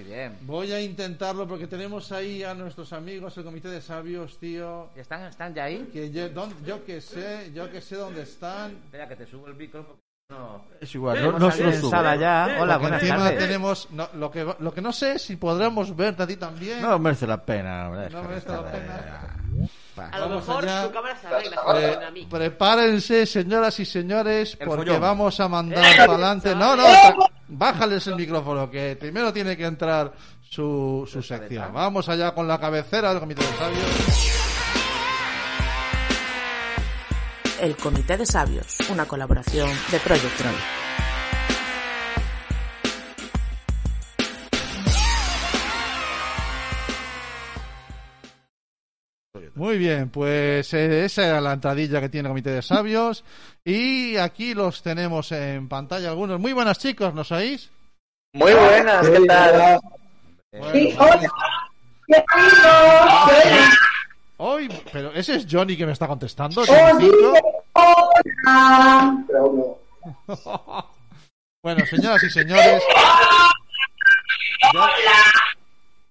Muy bien. Voy a intentarlo porque tenemos ahí a nuestros amigos, el comité de sabios, tío. ¿Están, están ya ahí? Que yo, don- yo que sé, yo que sé dónde están. Espera que te subo el porque no... Es igual, no, no se lo subo. sala ya. Hola, Porque buenas encima tardes. tenemos no, lo que lo que no sé es si podremos verte a ti también. No merece la pena. hombre, No merece la pena. A lo Vamos mejor allá. tu cámara se arregla, Pre- a mí. prepárense, señoras y señores, El porque follón. vamos a mandar Eh, para adelante. No, no, tra- bájales el micrófono, que primero tiene que entrar su, su sección. Vamos allá con la cabecera del comité de sabios. El Comité de Sabios, una colaboración de Project. Muy bien, pues eh, esa era la entradilla que tiene el comité de sabios. Y aquí los tenemos en pantalla algunos. Muy buenas chicos, ¿nos oís? Muy buenas, ¿qué tal? Bueno, Hoy, pero ese es Johnny que me está contestando. Johnny Cinco. bueno, señoras y señores. ya-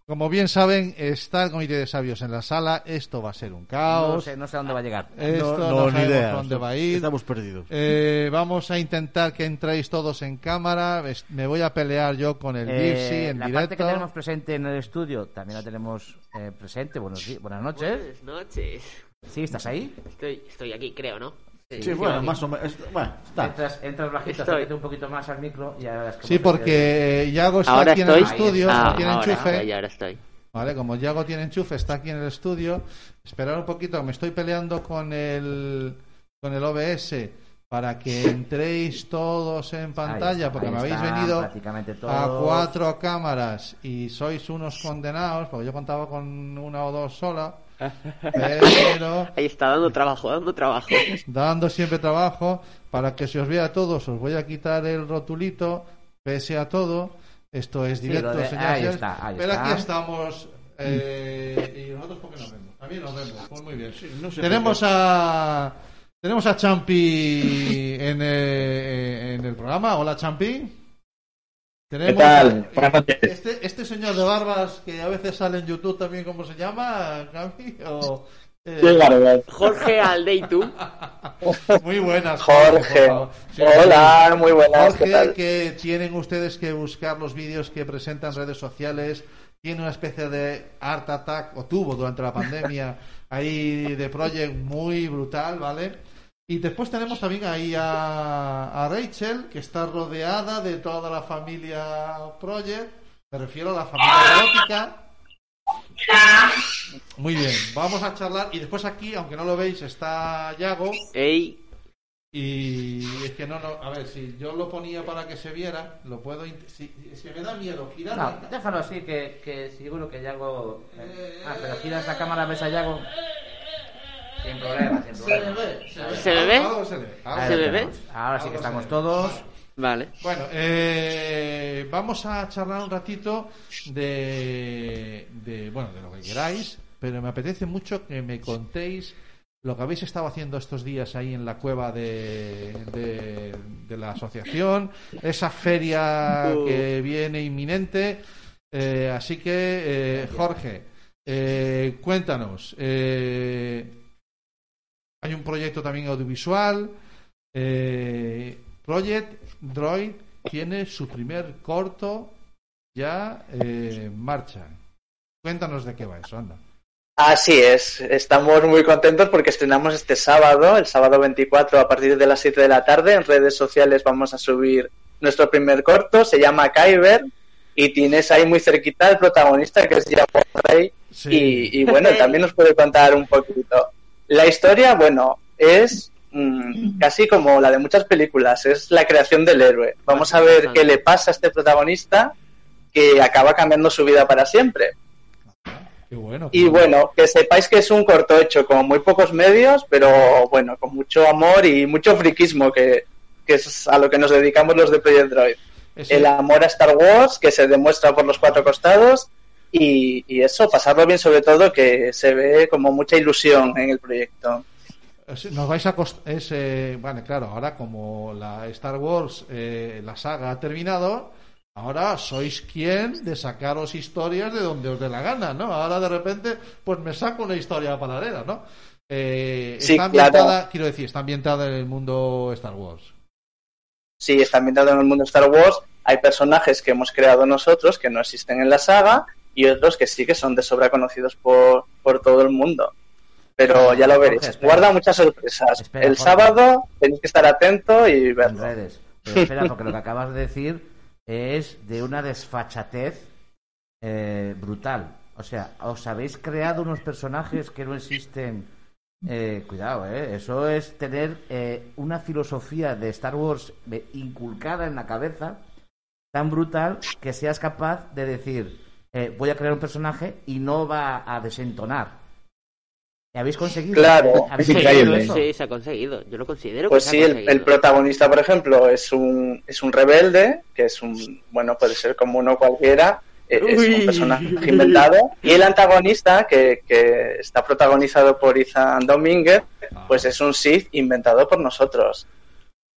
como bien saben, está el comité de sabios en la sala. Esto va a ser un No caos. sé, no sé a dónde va a llegar. Esto no, no, sabemos idea. dónde va a ir. Estamos perdidos. Eh, vamos a intentar que entréis todos en cámara. Me voy a pelear yo con el Eh, en la directo. parte que tenemos presente en el estudio también la tenemos eh, presente. Buenos buenas noches. Buenas noches. ¿Sí? ¿Estás ahí? Estoy, estoy aquí, creo, ¿no? Sí, bueno, más o menos. es- Bueno, está. Entras, entras bajito, Estoy. acércate un poquito más al micro y ya verás cómo Sí, se porque eh, Yago está Ahora aquí en el estudio, Ah, tiene ahora, enchufe. ya, ahora estoy. Vale, como Yago tiene enchufe, está aquí en el estudio. Esperar un poquito, me estoy peleando con el con el OBS para que entréis todos en pantalla, porque me habéis están venido prácticamente a cuatro cámaras y sois unos condenados, porque yo contaba con una o dos sola, pero Ahí está, dando trabajo, dando trabajo. dando siempre trabajo para que se os vea a todos. Os voy a quitar el rotulito, pese a todo. Esto es directo, lo de- ahí está, ahí Pero está. aquí estamos. eh, y nosotros, ¿por qué nos vemos? También nos vemos. Pues muy bien. no sé tenemos a. Tenemos a Champi en, eh, en el programa. Hola, Champi. Tenemos ¿Qué tal? Buenas noches. Este, este señor de barbas que a veces sale en YouTube también, ¿cómo se llama? Champi? O, eh, Qué barbaridad. Jorge Aldeitu. muy buenas. Jorge. Sí, Hola, muy buenas, ¿qué Jorge, tal? que tienen ustedes que buscar los vídeos que presentan en redes sociales. Tiene una especie de art attack, o tuvo durante la pandemia, ahí de Project muy brutal, ¿vale? Y después tenemos también ahí a, a Rachel, que está rodeada de toda la familia Project. Me refiero a la familia erótica. Muy bien, vamos a charlar. Y después aquí, aunque no lo veis, está Yago. Ey, Y es que no, no, a ver, si yo lo ponía para que se viera, lo puedo. Si, es que me da miedo girar. No, la- déjalo así, que, que seguro que Yago... eh, Ah, pero giras la cámara, ves a Yago... Sin problema, sin Se problema. se, ve. Algo se ve. Ahí ¿Se ve? Ahora sí que estamos todos. vale. Bueno, eh, vamos a charlar un ratito de, de, bueno, de lo que queráis, pero me apetece mucho que me contéis lo que habéis estado haciendo estos días ahí en la cueva de, de, de la asociación, esa feria Uh. que viene inminente. Eh, así que, eh, Jorge, eh, cuéntanos. eh, hay un proyecto también audiovisual. Eh, Project Droid tiene su primer corto ya eh, en marcha. Cuéntanos de qué va eso, anda. Así es, estamos muy contentos porque estrenamos este sábado, el sábado 24 a partir de las 7 de la tarde. En redes sociales vamos a subir nuestro primer corto, se llama Kyber y tienes ahí muy cerquita el protagonista que es Japo Rey Sí. y, y bueno, también nos puede contar un poquito. La historia, bueno, es mm, casi como la de muchas películas, es la creación del héroe. Vamos a ver qué le pasa a este protagonista que acaba cambiando su vida para siempre. Qué bueno. Y bueno, que sepáis que es un corto hecho con muy pocos medios, pero bueno, con mucho amor y mucho friquismo, que, que es a lo que nos dedicamos los de Project Droid. El amor a Star Wars, que se demuestra por los cuatro costados, y, y eso, pasarlo bien sobre todo, que se ve como mucha ilusión en el proyecto. nos vais a cost- es, eh, vale, claro, ahora como la Star Wars, eh, la saga ha terminado, Ahora sois quien de sacaros historias de donde os dé la gana, ¿no? Ahora de repente, pues me saco una historia paralela, ¿no? Eh, Sí, está ambientada, claro. quiero decir, está ambientada en el mundo Star Wars. Sí, está ambientado en el mundo Star Wars. Hay personajes que hemos creado nosotros que no existen en la saga y otros que sí que son de sobra conocidos por, por todo el mundo. Pero ya lo veréis. Jorge. Guarda muchas sorpresas. Espera, el Jorge. sábado tenéis que estar atento y en verlo. redes. Pero espera, porque lo que acabas de decir es de una desfachatez eh, brutal. O sea, os habéis creado unos personajes que no existen. Eh, cuidado, eh. Eso es tener eh, una filosofía de Star Wars eh, inculcada en la cabeza tan brutal que seas capaz de decir eh, voy a crear un personaje y no va a desentonar. ¿Y habéis conseguido? Claro. ¿Habéis Es conseguido increíble. eso? Sí, se ha conseguido. Yo lo considero Pues que sí, se ha el, protagonista, por ejemplo, es un, es un rebelde, que es un, bueno, puede ser como uno cualquiera, eh, es Uy. un personaje inventado. Y el antagonista, que, que está protagonizado por Ethan Domínguez, pues es un Sith inventado por nosotros.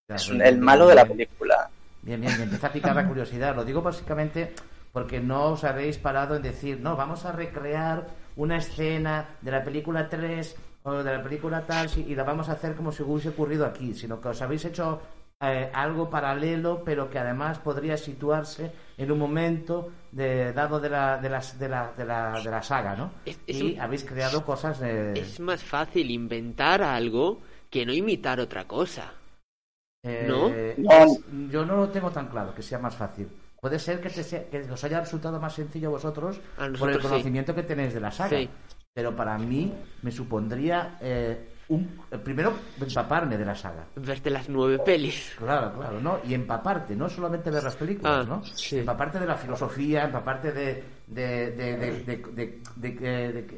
Es bien, un- el bien, malo bien, de la bien. película. Bien, bien, me empieza a picar la curiosidad. Lo digo básicamente porque no os habéis parado en decir, no, vamos a recrear una escena de la película 3 o de la película tal y la vamos a hacer como si hubiese ocurrido aquí, sino que os habéis hecho eh, algo paralelo, pero que además podría situarse en un momento de, dado de la, de, las- de, la, de, la, de la saga, ¿no? Es- es y un- habéis creado cosas de... Es más fácil inventar algo que no imitar otra cosa. Eh, ¿No? No. Yo no lo tengo tan claro que sea más fácil. Puede ser que, te sea- que os haya resultado más sencillo a vosotros A por el sí. conocimiento que tenéis de la saga. Sí. Pero para mí me supondría eh, un, eh, primero empaparme de la saga. Verte las nueve pelis. Claro, claro, ¿no? Y empaparte, no solamente ver las películas, Ah, ¿no? sí. Empaparte de la filosofía, empaparte de... de, de,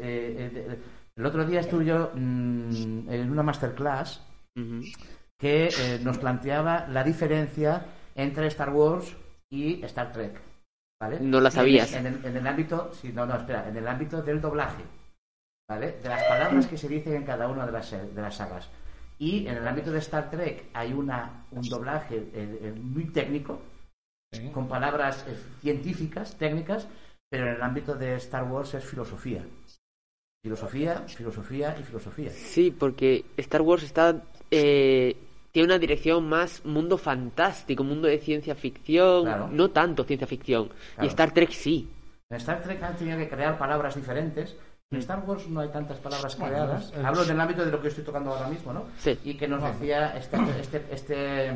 eh, el otro día estuve yo mm, en una masterclass que eh, nos planteaba la diferencia entre Star Wars y Star Trek. ¿Vale? No la sabías. En, el, en el ámbito, sí, no, no, espera, en el ámbito del doblaje, ¿vale? De las palabras que se dicen en cada una de las, de las sagas. Y en el ámbito de Star Trek hay una, un doblaje eh, eh, muy técnico, Sí. con palabras eh, científicas, técnicas, pero en el ámbito de Star Wars es filosofía. Filosofía, filosofía y filosofía. Sí, porque Star Wars está eh, tiene una dirección más mundo fantástico, mundo de ciencia ficción, Claro. no tanto ciencia ficción. Claro. Y Star Trek sí. En Star Trek han tenido que crear palabras diferentes. En Star Wars no hay tantas palabras Bueno, creadas. Hablo del ámbito de lo que estoy tocando ahora mismo, ¿no? Sí. Y que nos decía este, este, este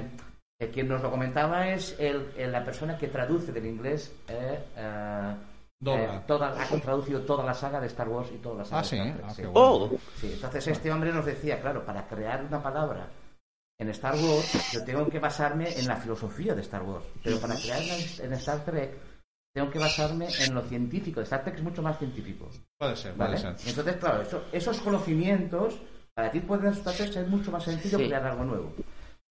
eh, quien nos lo comentaba es el, el- la persona que traduce del inglés eh, eh, eh, toda, ha traducido toda la saga de Star Wars y toda la saga Ah, de sí, Star Trek, ah, sí. qué bueno. Oh, Sí, entonces este hombre nos decía, claro, para crear una palabra en Star Wars, yo tengo que basarme en la filosofía de Star Wars. Pero para crear en Star Trek, tengo que basarme en lo científico. Star Trek es mucho más científico. Puede ser, ¿vale? puede ser. Entonces, claro, eso- esos conocimientos, para ti pueden resultar ser mucho más sencillo Sí. crear algo nuevo.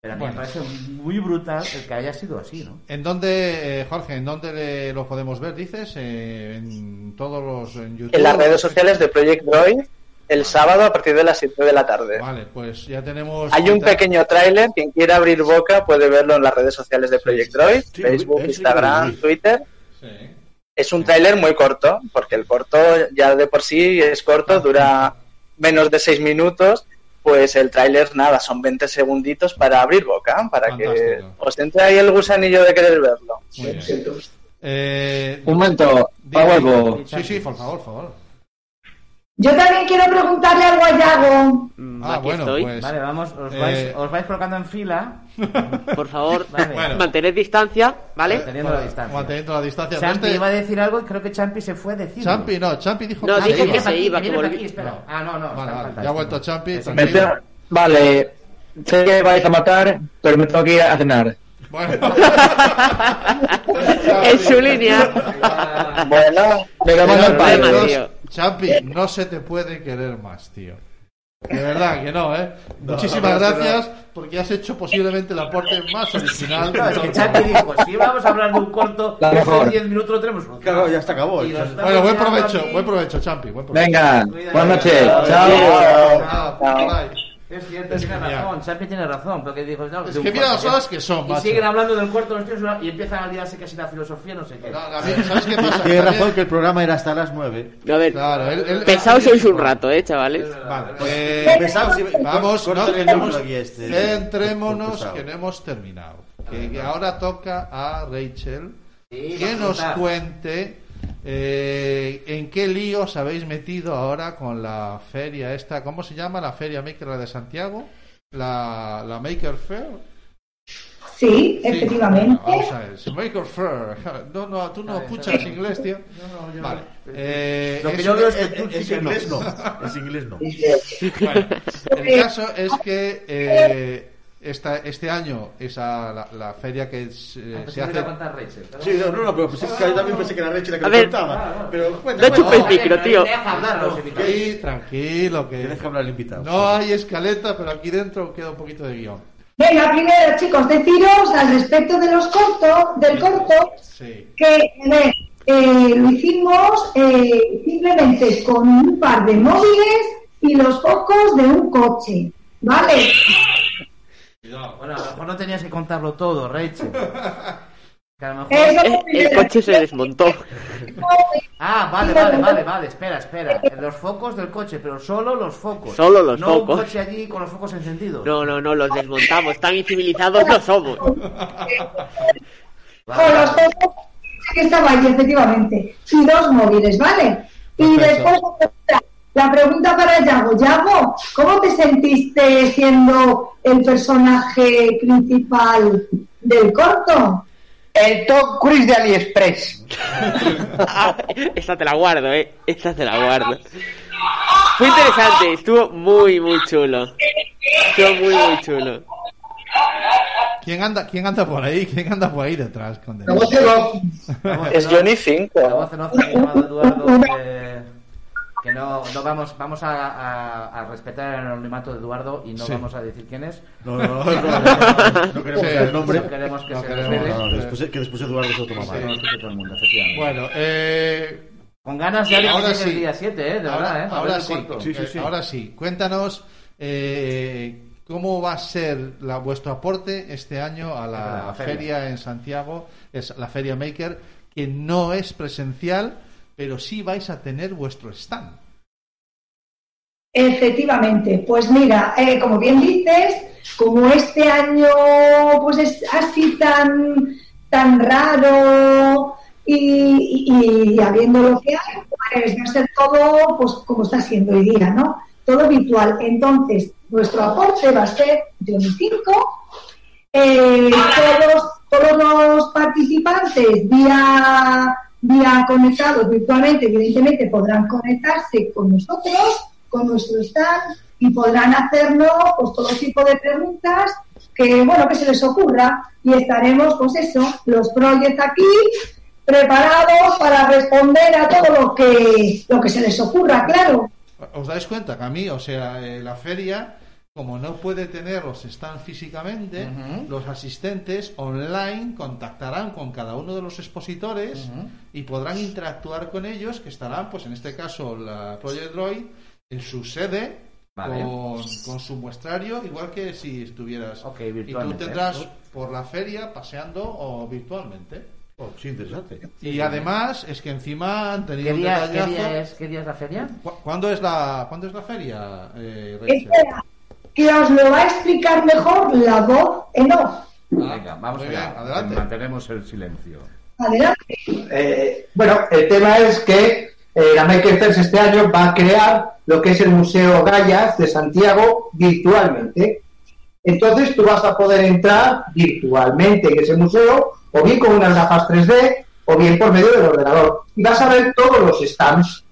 Pero a mí Bueno. me parece muy brutal el que haya sido así, ¿no? ¿En dónde, eh, Jorge, en dónde le- lo podemos ver, dices? Eh, en todos los en YouTube. En las redes sociales de Project Droid, el sábado a partir de las 7 de la tarde. Vale, pues ya tenemos. Hay un pequeño tráiler, quien quiera abrir boca puede verlo en las redes sociales de Project Droid, Sí, Facebook, sí, Instagram, sí. Twitter. Sí. Es un tráiler muy corto, porque el corto ya de por sí es corto, dura menos de 6 minutos, pues el tráiler nada, son 20 segunditos para abrir boca, para que os entre ahí el gusanillo de querer verlo. Muy bien. Eh, Un momento, dime- Pago, Sí, sí, por favor, por favor. Yo también quiero preguntarle algo a Yago. mm, Ah, aquí bueno, estoy. pues. Vale, vamos, os eh, vais, os vais colocando en fila, Por favor, Vale. Bueno. mantened distancia, ¿vale? teniendo la distancia. Manteniendo la distancia. Champi Este- iba a decir algo y creo que Champi se fue a decir. Champi, no, Champi dijo No, que dijo se que iba. se iba, que volví- aquí, espera. Ah, no, no. Vale, vale, ya ha vuelto Champi, Me tranquilo. Vale, sé que vais a matar, pero me tengo que ir a cenar. Bueno. En su línea. Bueno, Venga, manda el Problema, padre. Champi, no se te puede querer más, tío. De verdad que no, ¿eh? Muchísimas no, no, gracias porque has hecho posiblemente el aporte más original. No, es que Champi dijo, si vamos a hablar de un corto, en 10 minutos lo tenemos. Claro, ya está acabó. Bueno, buen provecho, buen provecho, Champi. Buen provecho. Venga, buenas noches. Chao. Chao. Chao, Chao. bye. Es cierto, tiene genial. razón, Champi tiene razón, porque dijo, no, Es que mira las horas que son, Y macho. siguen hablando del cuarto de los tíos y empiezan a liarse que si la filosofía, no sé qué. No, Gabriel, ¿Sabes qué pasa? Tiene razón que el programa era hasta las 9. A ver, Claro, él- él- pensaos sois un rato, ¿eh, chavales? Vale, eh, Pesados, sí, vamos, no, a este. centrémonos que no hemos terminado. Que, que ahora toca a Rachel Sí, que a nos cuente eh, en qué lío os habéis metido ahora con la feria esta, ¿cómo se llama? La feria Maker de Santiago, la, la Maker Fair. Sí, Sí, efectivamente. vamos a ver, Maker Fair. No, no, tú no escuchas inglés, tío. Vale. Eh, Lo que es yo veo es que Es, tú es no. inglés no. Es inglés no. Bueno, el caso es que eh, esta, este año esa la, la feria que es, eh, Ah, se hace Rachel, pero- Sí, no, no, no, pero pues es que yo también pensé que era Rachel la que A lo contaba. Pero No cuenta, chupes el micro, tío. Tranquilo, Que deja hablar al invitado. no hay escaleta, pero aquí dentro queda un poquito de guion. Venga, primero, chicos, deciros al respecto de los cortos, del corto, Sí. que eh, lo hicimos eh, simplemente con un par de móviles y los focos de un coche, ¿vale? Bueno, a lo mejor no tenías que contarlo todo, Rachel. Que a lo mejor... Lo El, coche se desmontó. Ah, vale, vale, vale, vale, espera, espera. Los focos del coche, pero solo los focos. Solo los no focos. un coche allí con los focos encendidos. No, no, no, los desmontamos. Tan incivilizados no somos. Con los focos que estaba ahí, efectivamente. Y dos móviles, ¿vale? Y Perfecto. después la pregunta para Yago. Yago, ¿cómo te sentiste siendo el personaje principal del corto? El Tom Cruise de AliExpress. Ah, esta te la guardo, eh. Esta te la guardo. Fue interesante, estuvo muy, muy chulo. Estuvo muy, muy chulo. ¿Quién anda, ¿Quién anda por ahí? ¿Quién anda por ahí detrás? Con. Es Johnny 5. La voz en off que no, no vamos, vamos a, a- a respetar el anonimato de Eduardo y no Sí. vamos a decir quién es. No, no, no, no, no, no queremos Sí, dar el nombre. No queremos que No se queremos, revele. No, no, que después, que después Eduardo se lo toma mal. escuche todo el mundo, efectivamente. Bueno, eh, Con ganas de Ahora sí. el día 7, ¿eh? De ahora, verdad, ¿eh? Ahora sí, corto. Sí, sí, sí. eh, ahora sí. Cuéntanos eh, cómo va a ser la, vuestro aporte este año a la, La feria. feria. en Santiago, es la Feria Maker, que no es presencial, pero sí vais a tener vuestro stand. Efectivamente, pues mira, eh, como bien dices, como este año pues es así tan tan raro y, y- y habiendo lo que hay, pues va a ser todo pues como está siendo hoy día, ¿no? Todo virtual. Entonces, nuestro aporte va a ser de un 5. Eh, todos, todos los participantes vía, vía conectados virtualmente, evidentemente podrán conectarse con nosotros, con nuestro stand y podrán hacernos pues, todo tipo de preguntas que bueno que se les ocurra. Y estaremos pues eso los proyectos aquí preparados para responder a todo lo que lo que se les ocurra claro. ¿Os dais cuenta que a mí, o sea, eh, la feria, como no puede tener los stands físicamente, los asistentes online contactarán con cada uno de los expositores y podrán interactuar con ellos, que estarán, pues en este caso, la Project Droid en su sede. Vale. Con, con su muestrario, igual que si estuvieras. Ok, y tú tendrás ¿eh? por la feria paseando o virtualmente. Oh, sí, interesante. y además es que encima han tenido ¿Qué un día, qué, día es, ¿Qué día es la feria? ¿Cu- ¿Cuándo es la, ¿cuándo es la feria, eh, que os lo va a explicar mejor la voz en off Venga, vamos allá. adelante. Mantenemos el silencio. adelante Eh, bueno, el tema es que eh, la Maker Faire este año va a crear lo que es el Museo Gallas de Santiago virtualmente. Entonces tú vas a poder entrar virtualmente en ese museo, o bien con unas gafas 3D, o bien por medio del ordenador. Y vas a ver todos los stands.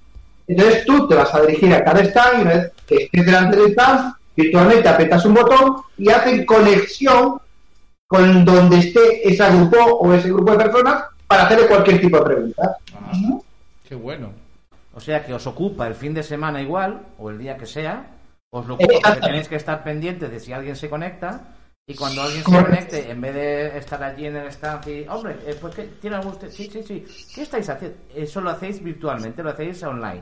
Entonces tú te vas a dirigir a cada stand y una vez que estés delante del stand, virtualmente apretas un botón y hacen conexión con donde esté ese grupo o ese grupo de personas para hacerle cualquier tipo de pregunta. Ah, qué bueno. O sea que os ocupa el fin de semana igual, o el día que sea, os lo ocupa porque tenéis que estar pendientes de si alguien se conecta. Y cuando alguien se conecte, en vez de estar allí en el stand y, hombre, eh, pues ¿qué tiene algún? Sí, sí, sí. ¿Qué estáis haciendo? Eso lo hacéis virtualmente, lo hacéis online.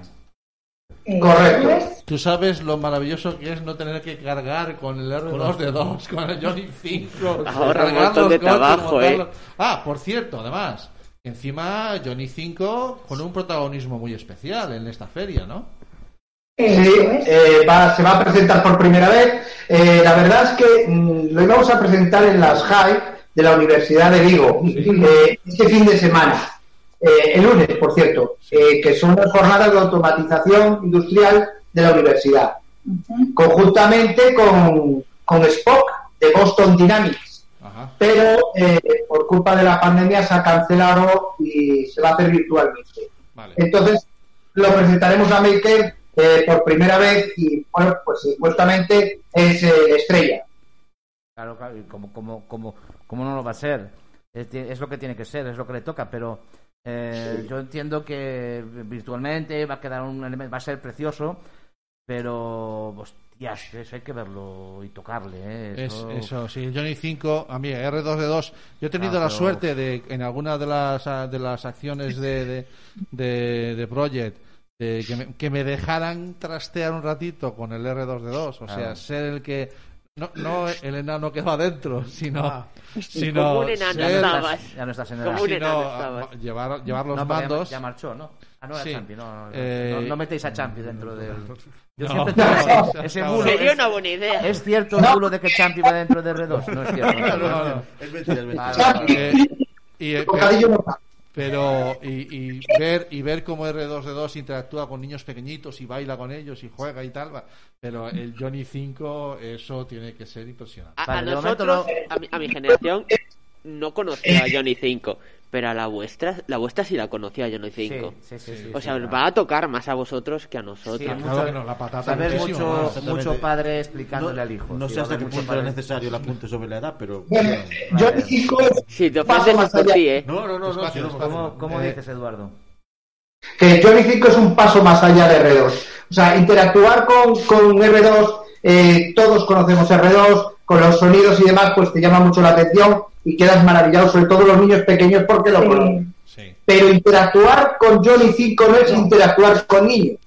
Eh, Correcto. pues, Tú sabes lo maravilloso que es no tener que cargar con el R2 de 2, con el Johnny 5. Ahorra un montón de coches, trabajo, ¿eh? Ah, por cierto, además, encima Johnny 5 con un protagonismo muy especial en esta feria, ¿no? eso Sí, eh, va- se va a presentar por primera vez. Eh, la verdad es que mm, lo íbamos a presentar en las HIVE de la Universidad de Vigo eh, este fin de semana, eh, el lunes, por cierto, eh, que son las jornadas de automatización industrial de la universidad, conjuntamente con, con Spock de Boston Dynamics. Ajá. Pero eh, por culpa de la pandemia se ha cancelado y se va a hacer virtualmente. Vale. Entonces lo presentaremos a Maker eh, por primera vez y bueno, pues supuestamente es eh, estrella. Claro, claro, y como, como, como, como no lo va a ser. Es lo que tiene que ser, es lo que le toca, pero eh, yo entiendo que virtualmente va a quedar un elemento, va a ser precioso, pero hostias, eso hay que verlo y tocarle, ¿eh? Es, Eso- eso, sí, el Johnny 5, a mí, R2D2. Yo he tenido Ah, la pero- suerte de, en alguna de las, ah, de las acciones de, de, de, de Project, de que, me, que me dejaran trastear un ratito con el R2D2. O sea, Claro. ser el que. No, no el enano que va adentro, sino. Ah. sino Como un enano ya, no ser- estabas. estás, ya no estás en el Como un enano ah, estabas. llevar, llevar los No, porque ya- mandos. Ya, marchó, ¿no? Ah, no era Sí. Champi, no, no, Eh, no, no metéis a Champi dentro del... Yo No. siempre tengo ese, bulo. Sería es- una buena idea. ¿Es cierto el bulo de que Champi va dentro de R2? No es cierto. No, no, no. Es mentira, es mentira. Vale, vale, vale. Eh, y, eh. Pero y, y ver y ver cómo R2D2 interactúa con niños pequeñitos y baila con ellos y juega y tal va. pero el Johnny 5 eso tiene que ser impresionante A, Vale, a momento nosotros, no- a, mi, a mi generación, no conocía a Johnny 5, pero a la vuestra, la vuestra sí la conocía a Johnny 5. Sí, sí, sí, sí, o sí, sea, os claro. va a tocar más a vosotros que a nosotros. Sí, Claro mucho- que no, la patata Sabes mucho, mucho padre explicándole No, al hijo. no sí, sé hasta qué mucho punto era necesario el apunte sobre la edad, pero. Bueno, Johnny 5 es Si te Paso ofendes más por allá. ti, ¿eh? No, no, no, no. No. ¿Cómo, cómo Eh, dices, Eduardo? que Johnny 5 es un paso más allá de R2. O sea, interactuar con, con R2, eh, todos conocemos R2, con los sonidos y demás, pues te llama mucho la atención y quedas maravillado, sobre todo los niños pequeños porque lo Sí. conocen. sí Pero interactuar con Johnny 5 no es interactuar con niños,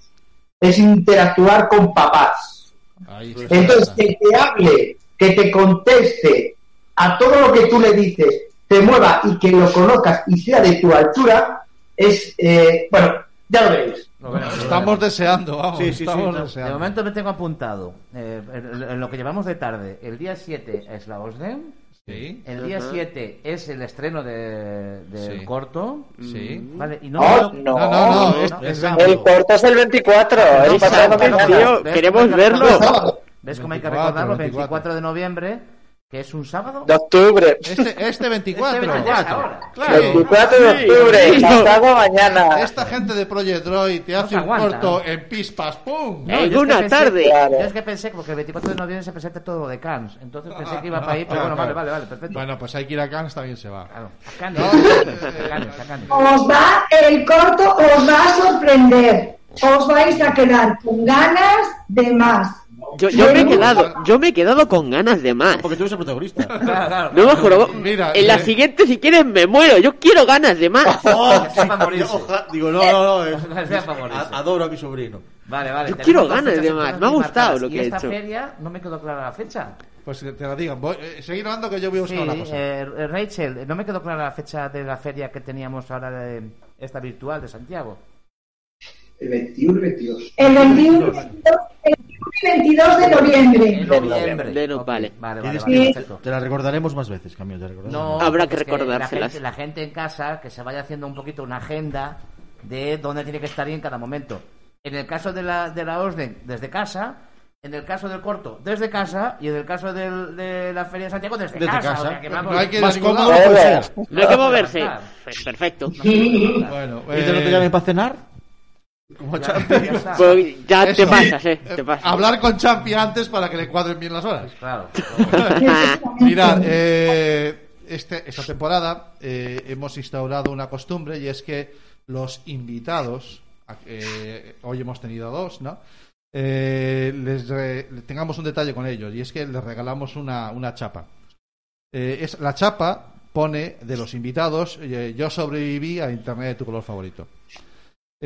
es interactuar con papás. ahí. Entonces, que te hable, que te conteste a todo lo que tú le dices, te mueva y que lo conozcas y sea de tu altura, es, eh, bueno, ya lo veréis. Estamos deseando vamos Sí, sí, sí, estamos no. deseando. De momento me tengo apuntado. eh, en, en lo que llevamos de tarde, el día 7 es la OSDEM. Sí El día Ajá. 7 es el estreno de, del Sí. corto. sí Vale, y no, Oh, no- no. no no es, es. El corto es el 24, es No, pasado. Tío, queremos ¿Ves? verlo. ¿Ves cómo hay que 24, recordarlo? 24. 24 de noviembre, que es un sábado. De octubre. este este 24 Este 24 ahora. claro 24 de octubre, sí. pasado mañana. esta gente de Project Droid te hace se un aguanta, corto ¿no? en pispas pum Eh, es que una pensé- tarde. Claro. Yo es que pensé, porque el 24 de noviembre se presenta todo de Cannes. Entonces pensé que iba para ahí, pero bueno, vale, vale, vale, perfecto. bueno pues hay que ir a Cannes también se va Claro, a Cannes. A Cannes, a Cannes. Os va, el corto os va a sorprender. Os vais a quedar con ganas de más. Yo, yo me he quedado, yo me he quedado con ganas de más. Porque tú eres el protagonista. Claro, claro. No me juro. Mira, en la eh, siguiente, si quieres, me muero. Yo quiero ganas de más. ¡Oh! Oja- Digo, no, no, no. es- adoro a mi sobrino. Vale, vale. Yo quiero ganas de más, me ha gustado lo que he esta hecho. feria no me quedó clara la fecha. pues que te la digan voy, eh, seguir hablando que yo voy a Sí, buscar una cosa eh, Rachel, no me quedó clara la fecha de la feria que teníamos ahora de esta virtual de Santiago. El 21 y 22. El 21, el 22 de noviembre. En noviembre. De no- vale. Vale, vale, que-. Te la recordaremos más veces, cambio, te. No, Habrá que recordárselas. La gente, la gente en casa que se vaya haciendo un poquito una agenda de dónde tiene que estar y en cada momento. En el caso de la, de la OSDEN, desde casa. En el caso del corto, desde casa. Y en el caso del- de la Feria de Santiago, desde, Desde casa. casa. o sea que vamos- no hay que Más cómodo lado. no hay que moverse. Pues Perfecto. bueno ¿Y te no te eh, llamen para cenar? Como Ya, Champi. ya. Pues ya te pasas, eh. eh, Te pasas. hablar con Champi antes para que le cuadren bien las horas Claro. Mirad, eh, este, esta temporada eh, hemos instaurado una costumbre y es que los invitados, eh, hoy hemos tenido dos, ¿no? Eh, les re- tengamos un detalle con ellos y es que les regalamos una, una chapa. Eh, es, la chapa pone de los invitados, eh, yo sobreviví a Internet de tu color favorito.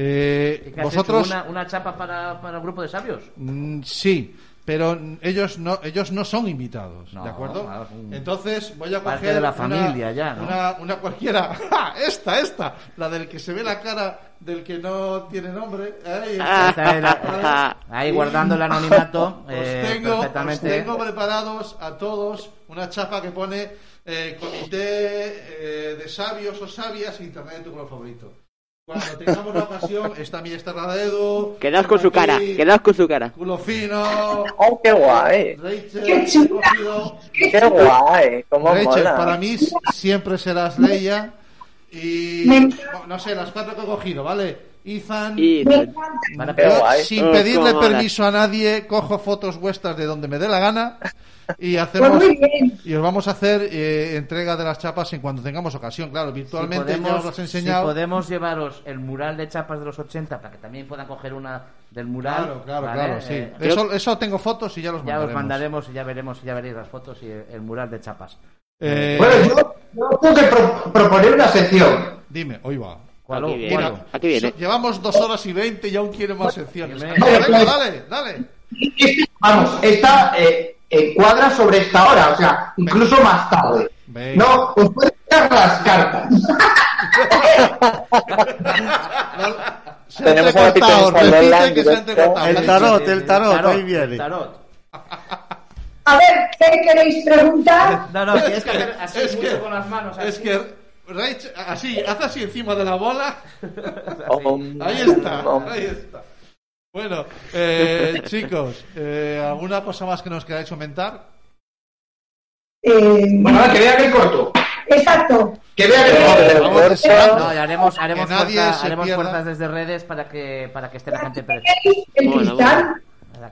Eh, ¿Y qué has vosotros, hecho? ¿Una, una chapa para, para el grupo de sabios? Mm, sí, pero ellos no, ellos no son invitados, No, ¿de acuerdo? claro, un- Entonces voy a Parte coger de la una- familia ya, ¿no? Una, una cualquiera. ¡Ja! Esta, esta, la del que se ve la cara del que no tiene nombre. Ahí está. Esta era- ahí guardando el anonimato Os eh, tengo, os perfectamente. tengo preparados a todos una chapa que pone eh, Comité eh, de Sabios o Sabias Internet de tu color favorito. Cuando tengamos la ocasión, está mi esta la de Edu. Quedaos con su cara, quedaos con su cara. Culo fino. ¡Oh, qué guay! Rachel, ¡Qué chula! ¡Qué guay! ¿Cómo Rachel, mola? para mí siempre serás Leia. Y no sé, las cuatro que he cogido, ¿vale? Ethan. Van a guay. sin Oh, pedirle permiso a nadie, cojo fotos vuestras de donde me dé la gana y hacemos Pues bien. y os vamos a hacer eh, entrega de las chapas en cuanto tengamos ocasión. Claro, virtualmente si ya os he si enseñado. podemos llevaros el mural de chapas de los 80 para que también puedan coger una del mural. Claro, claro, ¿vale? claro, sí. Eh, eso, eso tengo fotos y ya los ya mandaremos. os mandaremos y ya veremos y ya veréis las fotos y el, el mural de chapas. Eh, Bueno, yo, yo tengo que pro- proponer una sección. Dime, hoy va. ¿Cuál? Aquí viene. Mira, Aquí viene. llevamos dos horas y veinte y aún quiere más secciones. Dime. Venga, dale, dale. Vamos, esta eh, encuadra sobre esta hora, o sea, incluso más tarde. Venga. No, os pueden echar las cartas. Se Tenemos a entrecortado, Peter Sandler repite en que se ha directo. entrecortado. El Vale. tarot, el tarot, ahí viene. el tarot. A ver, ¿qué queréis preguntar? No, no, tienes que hacer así Es mucho que, con las manos. Así. es que Rach, así, haz así encima de la bola. Ahí está, ahí está. Bueno, eh, chicos, eh, ¿alguna cosa más que nos queráis comentar? Eh, Bueno, ahora que vean el corto. exacto. Que vean el el corto. Vamos. No, y haremos, haremos, Que fuerza- fuerzas desde redes para que, para que esté la gente presente. ¿Queréis el Bueno, cristal?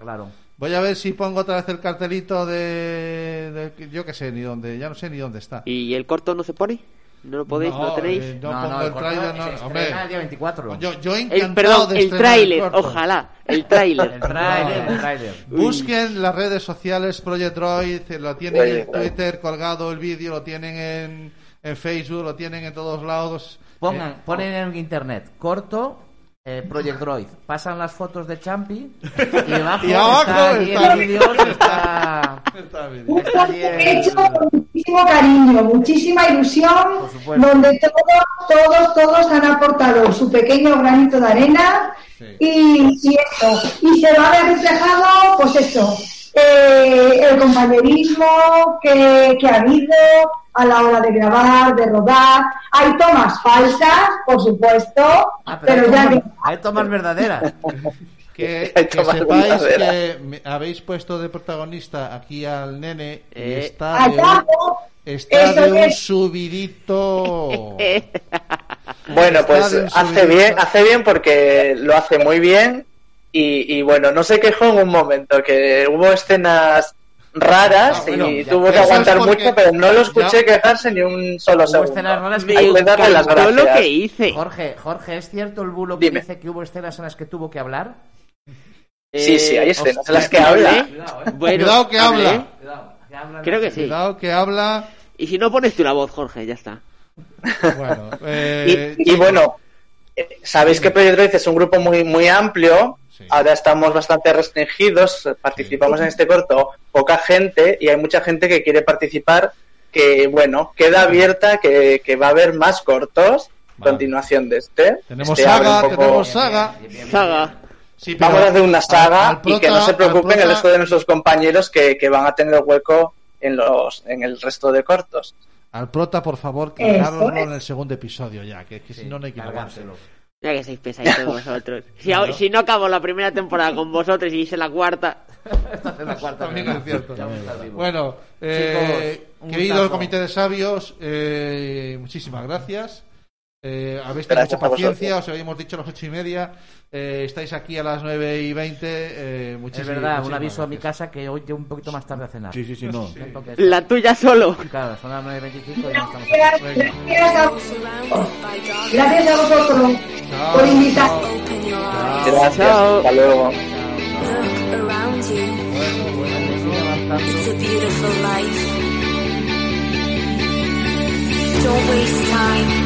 Claro. Voy a ver si pongo otra vez el cartelito de, de- yo que sé ni dónde, ya no sé ni dónde está. ¿Y el corto no se pone? ¿No lo podéis? ¿No, No, tenéis? eh, no, pongo el corto trailer, no, hombre. el día 24. Yo, yo El, encantado perdón, de el tráiler, ojalá. El tráiler. El trailer, el trailer. Busquen las redes sociales Project Droid, lo tienen en. Twitter colgado el vídeo, lo tienen en, en Facebook, lo tienen en todos lados. Pongan, Eh, ponen en internet corto eh, Project Droid. Pasan las fotos de Champi y abajo, Y abajo está allí está- el vídeo, está, está bien. Un Está muchísimo cariño, muchísima ilusión, donde todos, todos, todos han aportado su pequeño granito de arena Sí. y, y eso. Y se va a ver reflejado, pues eso, eh, el compañerismo que, que ha habido a la hora de grabar, de rodar. Hay tomas falsas, por supuesto, Ah, pero, pero hay, ya tomas, hay tomas verdaderas. Que, que sepáis que me- habéis puesto de protagonista aquí al nene y Eh, está de un, está eso de un es. subidito. Bueno, Está pues hace bien, hace bien porque lo hace muy bien y, y bueno, no se quejó en un momento que hubo escenas raras Ah, bueno, y ya- tuvo que aguantar porque mucho, pero no lo escuché ya- quejarse ni un solo Hubo segundo. escenas raras que Me Hay que darle las lo gracias. que hice. Jorge, Jorge, ¿es cierto el bulo que Dime. dice que hubo escenas en las que tuvo que hablar? Sí, sí, hay Eh, escenas en las que habla. ¿eh? Bueno, Cuidado que hablé. habla. Cuidado, que hablan Creo que sí. Cuidado que habla. Y si no pones tú la voz, Jorge, ya está. Bueno, eh, Y, y bueno, eh, sabéis que Project Droid es un grupo muy, muy amplio. Sí. Ahora estamos bastante restringidos. Participamos en este corto poca gente y hay mucha gente que quiere participar. Que bueno, queda abierta que, que va a haber más cortos. Vale. Continuación de este. Tenemos Este saga, poco- tenemos saga. Bien, bien, bien, bien. Saga. Sí, pero Vamos a hacer una al- saga y que no prota- se preocupen al el prota- resto de nuestros compañeros que, que van a tener hueco en los en el resto de cortos. Al prota, por favor, Eso cargároslo es. en el segundo episodio ya, que, que si no, no hay que. Ya que sois pesaditos vosotros. Si, si no acabo la primera temporada con vosotros y hice la cuarta, Esta es la cuarta. Es cierto. Bueno, eh, Chicos, querido gustazo. comité de sabios, eh, muchísimas gracias. Eh, habéis tenido Gracias mucha a paciencia, os habíamos dicho a las ocho y media. eh, estáis aquí a las nueve y veinte. Eh, Es muchísimas- verdad, un aviso a mi gracias. casa que hoy llego un poquito más tarde a cenar. Sí, sí, sí, no. Que- la tuya solo. Claro, son las 9.25 y ya estamos aquí. Gracias, gracias a, gracias a vosotros Chao, por invitar. chao. Gracias. Chao. Hasta luego. Look